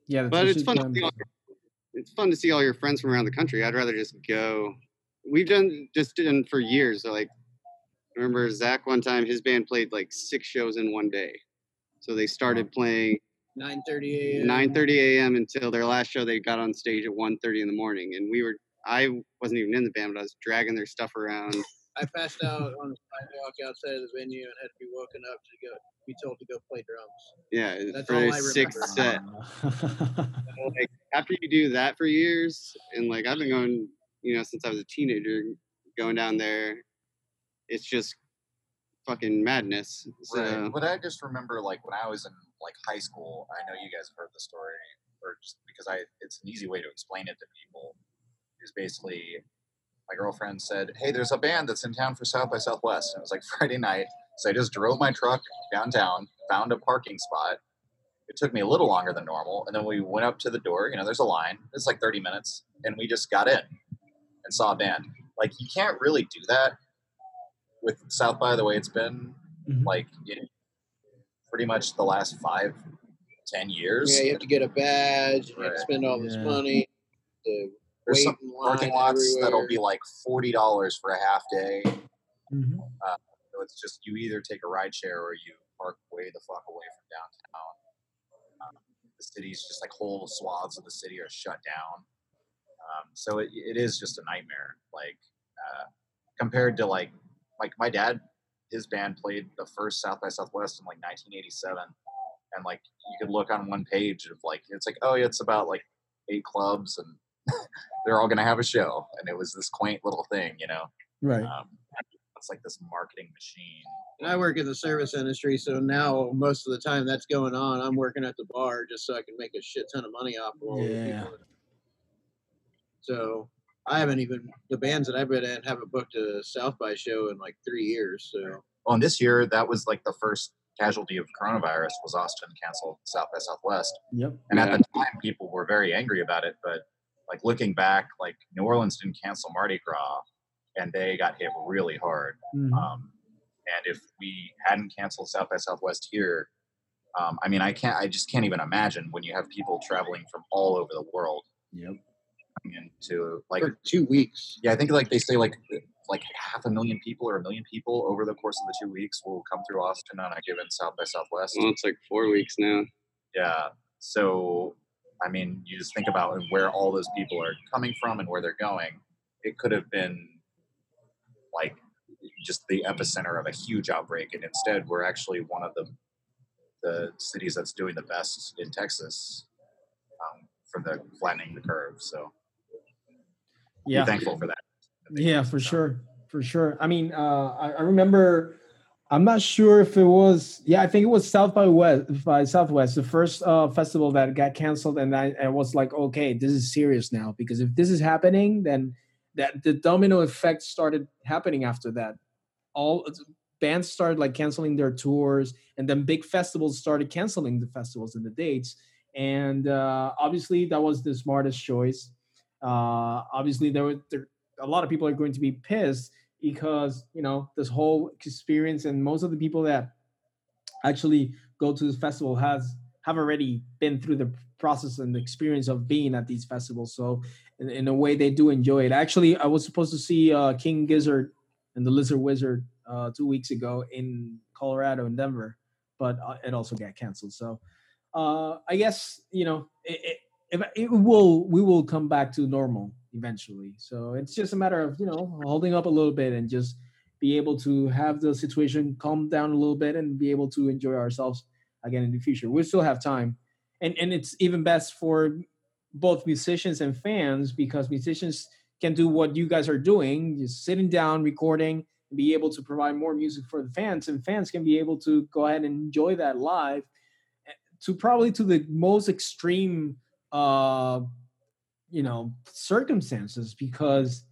yeah, But it's fun. It's fun to see all your friends from around the country. I'd rather just go. We've done just done for years. So like, I remember Zach one time his band played like six shows in one day. So they started playing 9:30 a.m. 9:30 a.m. until their last show. They got on stage at 1:30 in the morning, and we were. I wasn't even in the band, but I was dragging their stuff around. I passed out on the sidewalk outside of the venue and had to be woken up to go be told to go play drums. Yeah, That's for all their I sixth remember. set. like after you do that for years and like i've been going you know since i was a teenager going down there it's just fucking madness so Right. But I just remember, like, when I was in like high school, I know you guys have heard the story, or just because I, it's an easy way to explain it to people. Is basically, my girlfriend said, "Hey, there's a band that's in town for South by Southwest." And it was like Friday night, so I just drove my truck downtown, found a parking spot. It took me a little longer than normal, and then we went up to the door. You know, there's a line. It's like 30 minutes, and we just got in and saw a band. Like, you can't really do that with South by the way it's been Mhm. like in pretty much the last five, ten years. Yeah, you have to get a badge. You have to spend all this money. To There's some parking lots that'll be like forty dollars for a half day. Mhm. So it's just you either take a ride share or you park way the fuck away from downtown. Um, the city's just like whole swaths of the city are shut down. Um, so it, it is just a nightmare. Like uh, compared to like like my dad, his band played the first South by Southwest in like 1987, and like you could look on one page of like it's like oh yeah, it's about like eight clubs and they're all gonna have a show, and it was this quaint little thing, you know. Right. Um, it's like this marketing machine. And I work in the service industry, so now most of the time that's going on. I'm working at the bar just so I can make a shit ton of money off of all the Yeah. people. So I haven't even the bands that I've been in haven't booked a South by show in like three years. So Well, and this year that was like the first casualty of coronavirus was Austin canceled South by Southwest, Yep. and Yeah. at the time people were very angry about it. But like looking back, like New Orleans didn't cancel Mardi Gras, and they got hit really hard. Mhm. Um, and if we hadn't canceled South by Southwest here, um, I mean, I can't, I just can't even imagine when you have people traveling from all over the world Yep. into like for two weeks. yeah, I think like they say like like half a million people or a million people over the course of the two weeks will come through Austin on a given South by Southwest. well it's like four weeks now Yeah. So I mean, you just think about where all those people are coming from and where they're going. It could have been like just the epicenter of a huge outbreak, and instead we're actually one of the the cities that's doing the best in Texas um, for the flattening the curve. So Yeah. be thankful for that. Yeah, for sure, for sure. I mean, uh, I, I remember. I'm not sure if it was. Yeah, I think it was South by West by Southwest, the first uh, festival that got canceled, and I, I was like, okay, this is serious now because if this is happening, then that the domino effect started happening after that. All bands started like canceling their tours, and then big festivals started canceling the festivals and the dates. And uh, obviously, that was the smartest choice Uh, obviously, there were there, a lot of people are going to be pissed because you know this whole experience and most of the people that actually go to this festival has have already been through the process and the experience of being at these festivals. So in, in a way, they do enjoy it. Actually, I was supposed to see uh, King Gizzard and the Lizard Wizard uh, two weeks ago in Colorado in Denver, but uh, it also got canceled. So uh, I guess you know it, it, it will we will come back to normal eventually. So it's just a matter of you know holding up a little bit and just be able to have the situation calm down a little bit and be able to enjoy ourselves again in the future. We still have time, and and it's even best for both musicians and fans because musicians can do what you guys are doing, just sitting down, recording, and be able to provide more music for the fans, and fans can be able to go ahead and enjoy that live eh, to probably to the most extreme uh you know circumstances because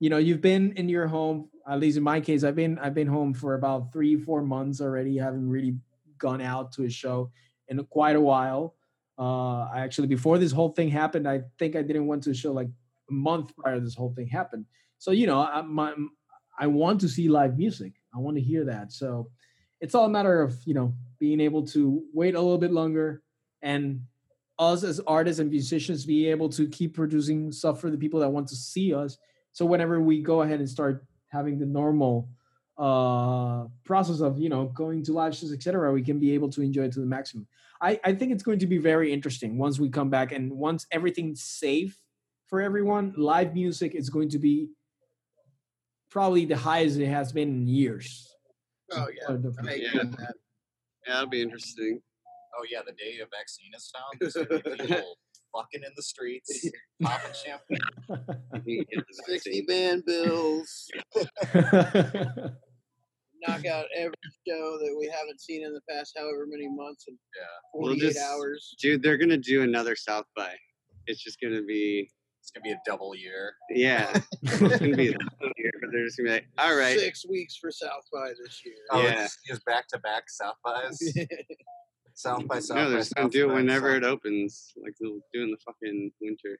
you know you've been in your home at least in my case i've been i've been home for about three four months already haven't really gone out to a show in quite a while. Uh i actually before this whole thing happened i think i didn't went to a show like a month prior this whole thing happened. So you know i my, i want to see live music. I want to hear that. So it's all a matter of you know being able to wait a little bit longer and us as artists and musicians be able to keep producing stuff for the people that want to see us. So whenever we go ahead and start having the normal uh process of you know going to live shows etc we can be able to enjoy it to the maximum i i think it's going to be very interesting once we come back and once everything's safe for everyone live music is going to be probably the highest it has been in years Oh yeah, I agree Yeah. that. Yeah, that'll be interesting. Oh yeah, the day a vaccine is found, there's gonna be people fucking in the streets, popping champagne. You can get the Sixty vaccine. band bills, knock out every show that we haven't seen in the past however many months and Yeah. We'll forty-eight just- hours. Dude, they're gonna do another South by. It's just gonna be It's gonna be a double year. yeah. It's gonna be a double year, but they're just gonna be like, all right. Six weeks for South by this year. Oh, Yeah. it's just back to back South bys. South by South no, by they're just gonna do it whenever South. it opens. Like they'll do in the fucking winter.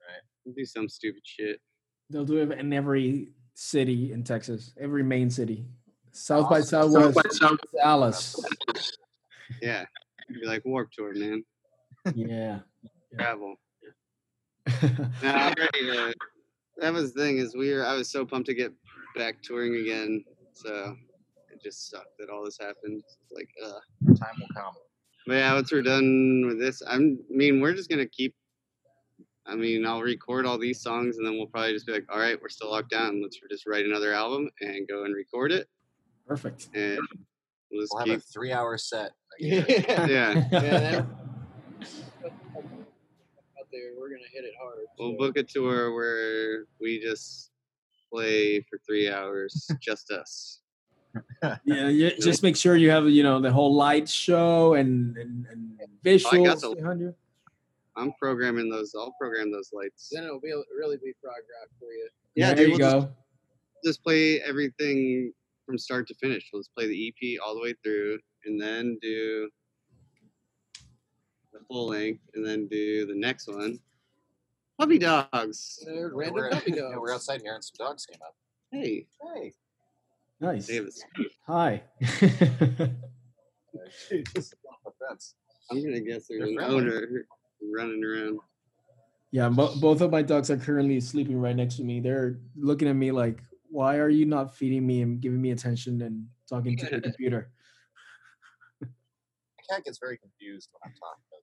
Right. They'll do some stupid shit. They'll do it in every city in Texas, every main city. South by Awesome. Southwest, Dallas. Yeah. It'd be like warp tour, man. Yeah. Travel. No, I'm ready to. That was the thing is we were. I was so pumped to get back touring again. So it just sucked that all this happened. It's like, uh. Time will come. But yeah, once we're done with this, I'm, I mean, we're just gonna keep. I mean, I'll record all these songs, and then we'll probably just be like, all right, we're still locked down. Let's just write another album and go and record it, Perfect. and we'll just We'll have a three-hour set. yeah. Yeah, Yeah, out there, we're gonna hit it hard. we'll so. book a tour where we just play for three hours, just us. Yeah, yeah, just make sure you have you know the whole light show and and, and visuals the- behind you. I'm programming those. I'll program those lights. Then it'll be really be prog rock for you. Yeah, there dude, you we'll go. just play everything from start to finish. We'll just play the EP all the way through, and then do the full length, and then do the next one. Puppy dogs. They're random we're, puppy yeah, dogs. we're outside here and some dogs came up. Hey, Hey. Nice. Davis. Hi. Just off the fence. I'm gonna guess there's an owner running around. yeah, bo- both of my dogs are currently sleeping right next to me. They're looking at me like, "Why are you not feeding me and giving me attention and talking to the computer?" My cat gets very confused when I'm talking. About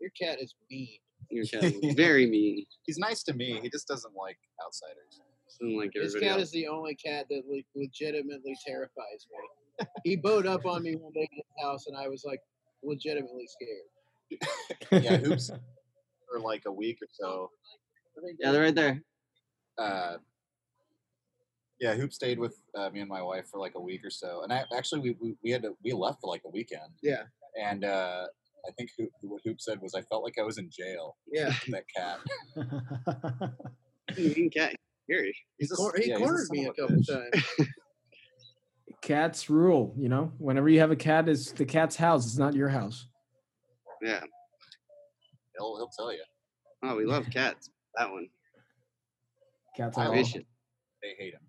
Your cat is mean. Your cat is very mean. He's nice to me. He just doesn't like outsiders. Doesn't like This cat else. is the only cat that le- legitimately terrifies me. He bowed up on me one day in his house, and I was like legitimately scared. Yeah, hoops for like a week or so. Yeah, they're right there. Uh, yeah, Hoop stayed with uh, me and my wife for like a week or so, and I, actually we, we we had to we left for like a weekend. Yeah. and uh, I think Hoop, what Hoop said was I felt like I was in jail. Yeah, That cat. Mean cat. Scary. He's a, Cor- he yeah, he's cornered me son a couple bitch. times. Cats rule. You know, whenever you have a cat, it's the cat's house. It's not your house. Yeah. He'll he'll tell you. Oh, we love cats. that one. Cats I are love Vicious. They hate him.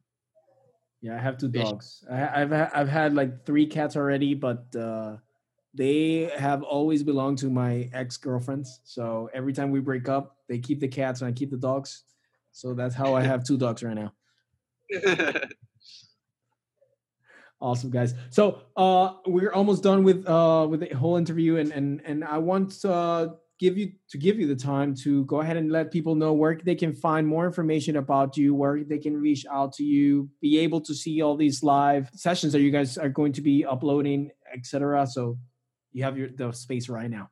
Yeah, I have two Fish. dogs. I, I've ha- I've had like three cats already, but uh, they have always belonged to my ex girlfriends. So every time we break up, they keep the cats and I keep the dogs. So that's how I have two dogs right now. Awesome, guys. So uh, we're almost done with uh, with the whole interview, and and and I want to uh, give you to give you the time to go ahead and let people know where they can find more information about you, where they can reach out to you, be able to see all these live sessions that you guys are going to be uploading, etc. So you have your the space right now.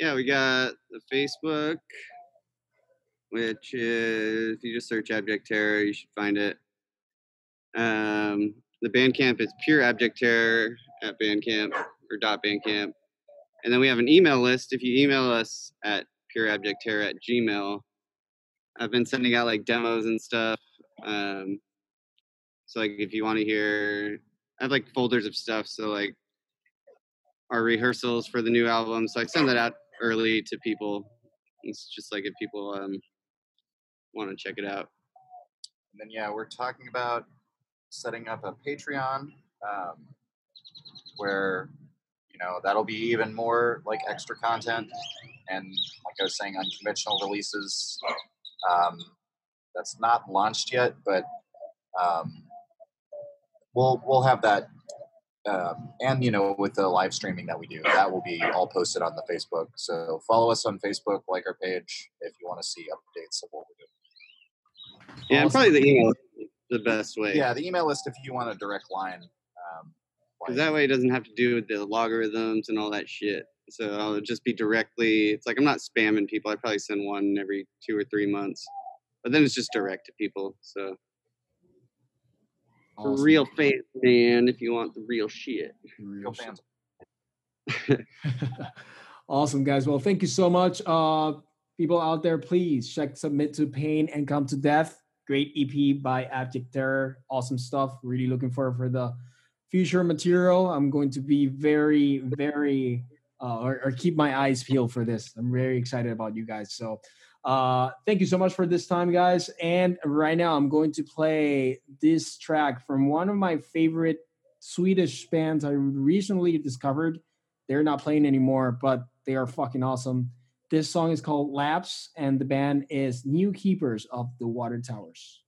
yeah, we got the Facebook, which is if you just search Abject Terror, you should find it. Um, the Bandcamp is pure Abject Terror at Bandcamp or dot Bandcamp, and then we have an email list. If you email us at pureabjectterror at Gmail, I've been sending out like demos and stuff. Um, so like if you want to hear, I have like folders of stuff. So like our rehearsals for the new album. So I send that out early to people. It's just like if people um, want to check it out. And then yeah, we're talking about setting up a Patreon um, where you know that'll be even more like extra content and like I was saying, unconventional releases. Um, that's not launched yet, but um, we'll we'll have that. Um, and you know, with the live streaming that we do, that will be all posted on the Facebook. So follow us on Facebook, like our page if you want to see updates of what we're doing. Yeah, and Awesome. probably the email is the best way. Yeah, the email list if you want a direct line. Um, Because like- that way it doesn't have to do with the logarithms and all that shit. So I'll just be directly. It's like I'm not spamming people. I probably send one every two or three months, but then it's just direct to people. So for Awesome. real fans, man, if you want the real shit. Real fans. awesome guys well thank you so much uh people out there please check submit to pain and come to death. Great ep by abject terror. Awesome stuff. Really looking forward for the future material. I'm going to be very very uh or, or keep my eyes peeled for this. I'm very excited about you guys. So uh thank you so much for this time guys. And right now i'm going to play this track from one of my favorite swedish bands i recently discovered. They're not playing anymore, but they are fucking awesome. This song is called Laps, and the band is New Keepers of the Water Towers.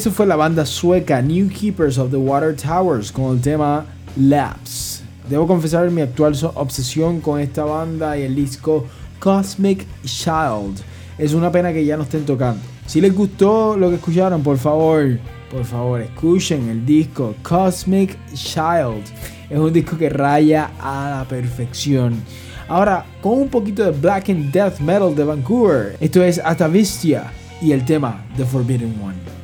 Eso fue la banda sueca New Keepers of the Water Towers con el tema Laps. Debo confesar mi actual obsesión con esta banda y el disco Cosmic Child. Es una pena que ya no estén tocando. Si les gustó lo que escucharon, por favor, por favor, escuchen el disco Cosmic Child. Es un disco que raya a la perfección. Ahora, con un poquito de Black and Death Metal de Vancouver. Esto es Atavistia y el tema The Forbidden One.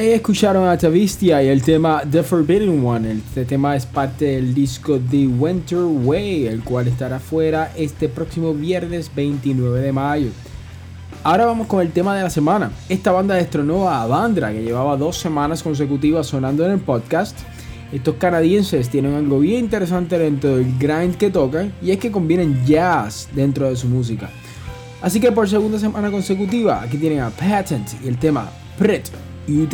Ahí escucharon a Tavistia y el tema The Forbidden One. Este tema es parte del disco The Winter Way, el cual estará fuera este próximo viernes 29 de mayo. Ahora vamos con el tema de la semana. Esta banda destronó a Avandra, que llevaba dos semanas consecutivas sonando en el podcast. Estos canadienses tienen algo bien interesante dentro del grind que tocan y es que combinan jazz dentro de su música. Así que por segunda semana consecutiva, aquí tienen a Patent y el tema Pret you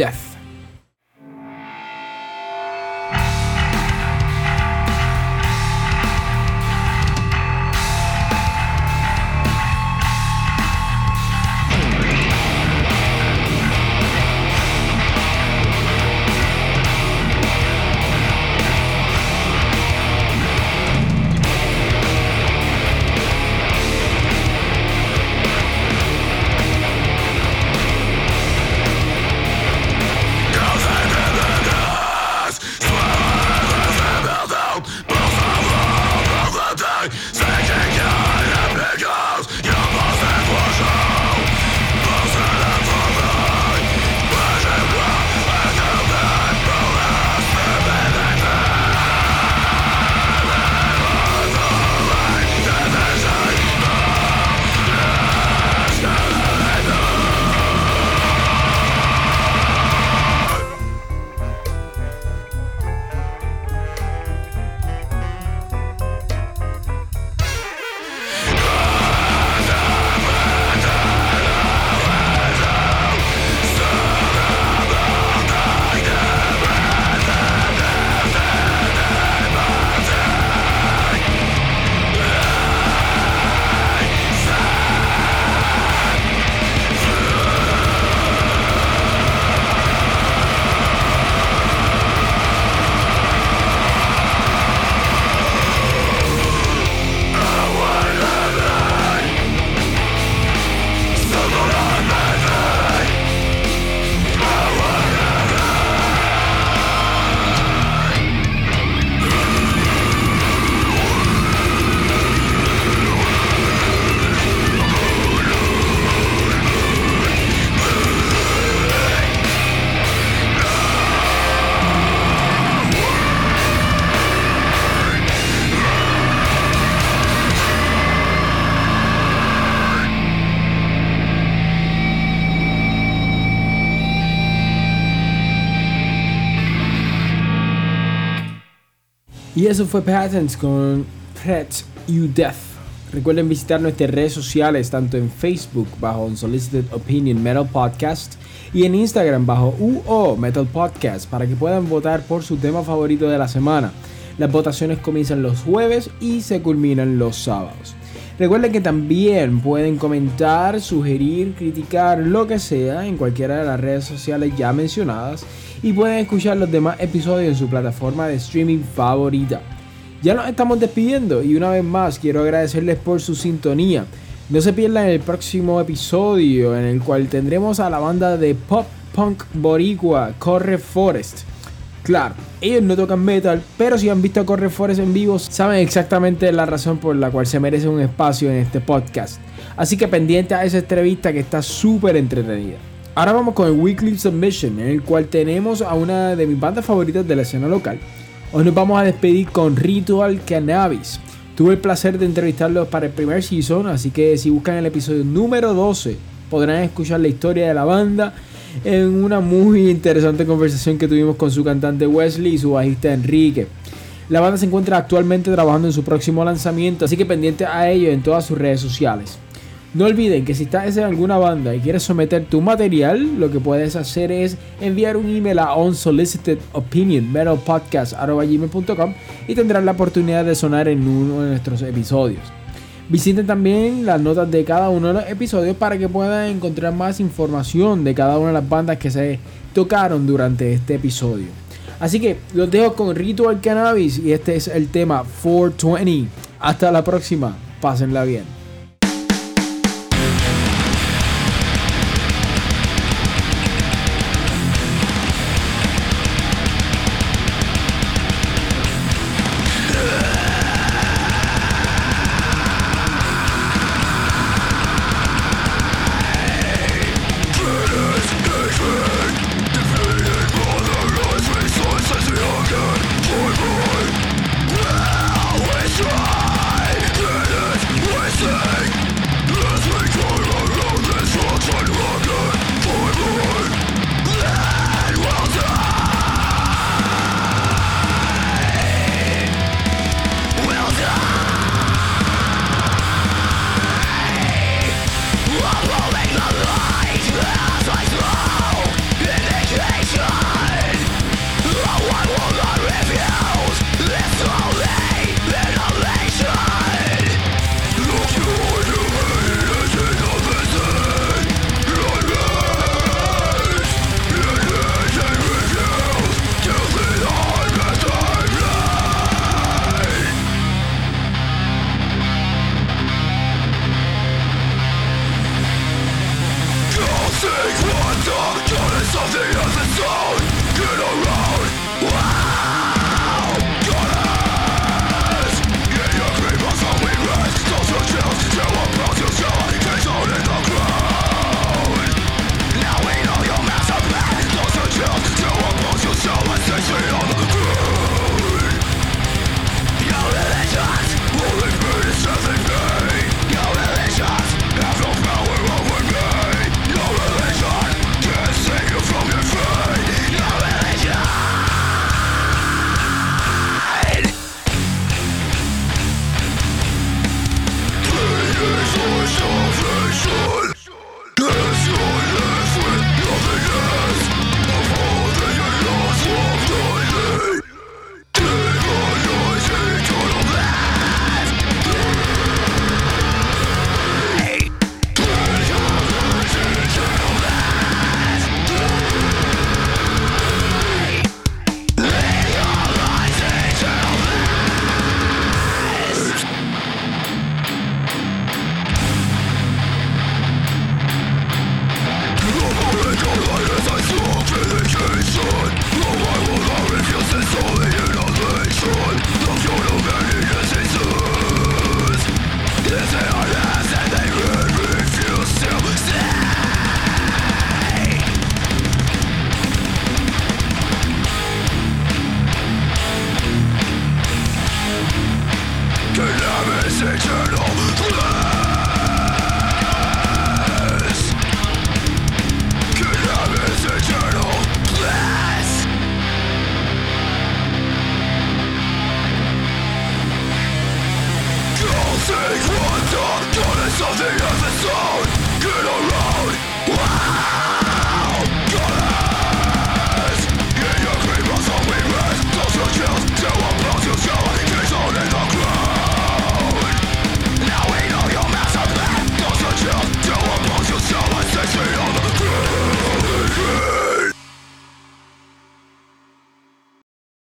Y eso fue Patents con Pret You Death. Recuerden visitar nuestras redes sociales, tanto en Facebook bajo Unsolicited Opinion Metal Podcast y en Instagram bajo UO Metal Podcast para que puedan votar por su tema favorito de la semana. Las votaciones comienzan los jueves y se culminan los sábados. Recuerden que también pueden comentar, sugerir, criticar, lo que sea en cualquiera de las redes sociales ya mencionadas y pueden escuchar los demás episodios en su plataforma de streaming favorita. Ya nos estamos despidiendo y una vez más quiero agradecerles por su sintonía. No se pierdan el próximo episodio en el cual tendremos a la banda de pop punk boricua Corre Forest. Claro, ellos no tocan metal, pero si han visto a Corre Forest en vivo, saben exactamente la razón por la cual se merece un espacio en este podcast. Así que pendiente a esa entrevista que está súper entretenida. Ahora vamos con el Weekly Submission, en el cual tenemos a una de mis bandas favoritas de la escena local. Hoy nos vamos a despedir con Ritual Cannabis. Tuve el placer de entrevistarlos para el primer season, así que si buscan el episodio número 12 podrán escuchar la historia de la banda en una muy interesante conversación que tuvimos con su cantante Wesley y su bajista Enrique. La banda se encuentra actualmente trabajando en su próximo lanzamiento, así que pendiente a ello en todas sus redes sociales. No olviden que si estás en alguna banda y quieres someter tu material, lo que puedes hacer es enviar un email a unsolicitedopinionmetalpodcast.com y tendrás la oportunidad de sonar en uno de nuestros episodios. Visiten también las notas de cada uno de los episodios para que puedan encontrar más información de cada una de las bandas que se tocaron durante este episodio. Así que los dejo con Ritual Cannabis y este es el tema 420. Hasta la próxima. Pásenla bien. Whoa, whoa.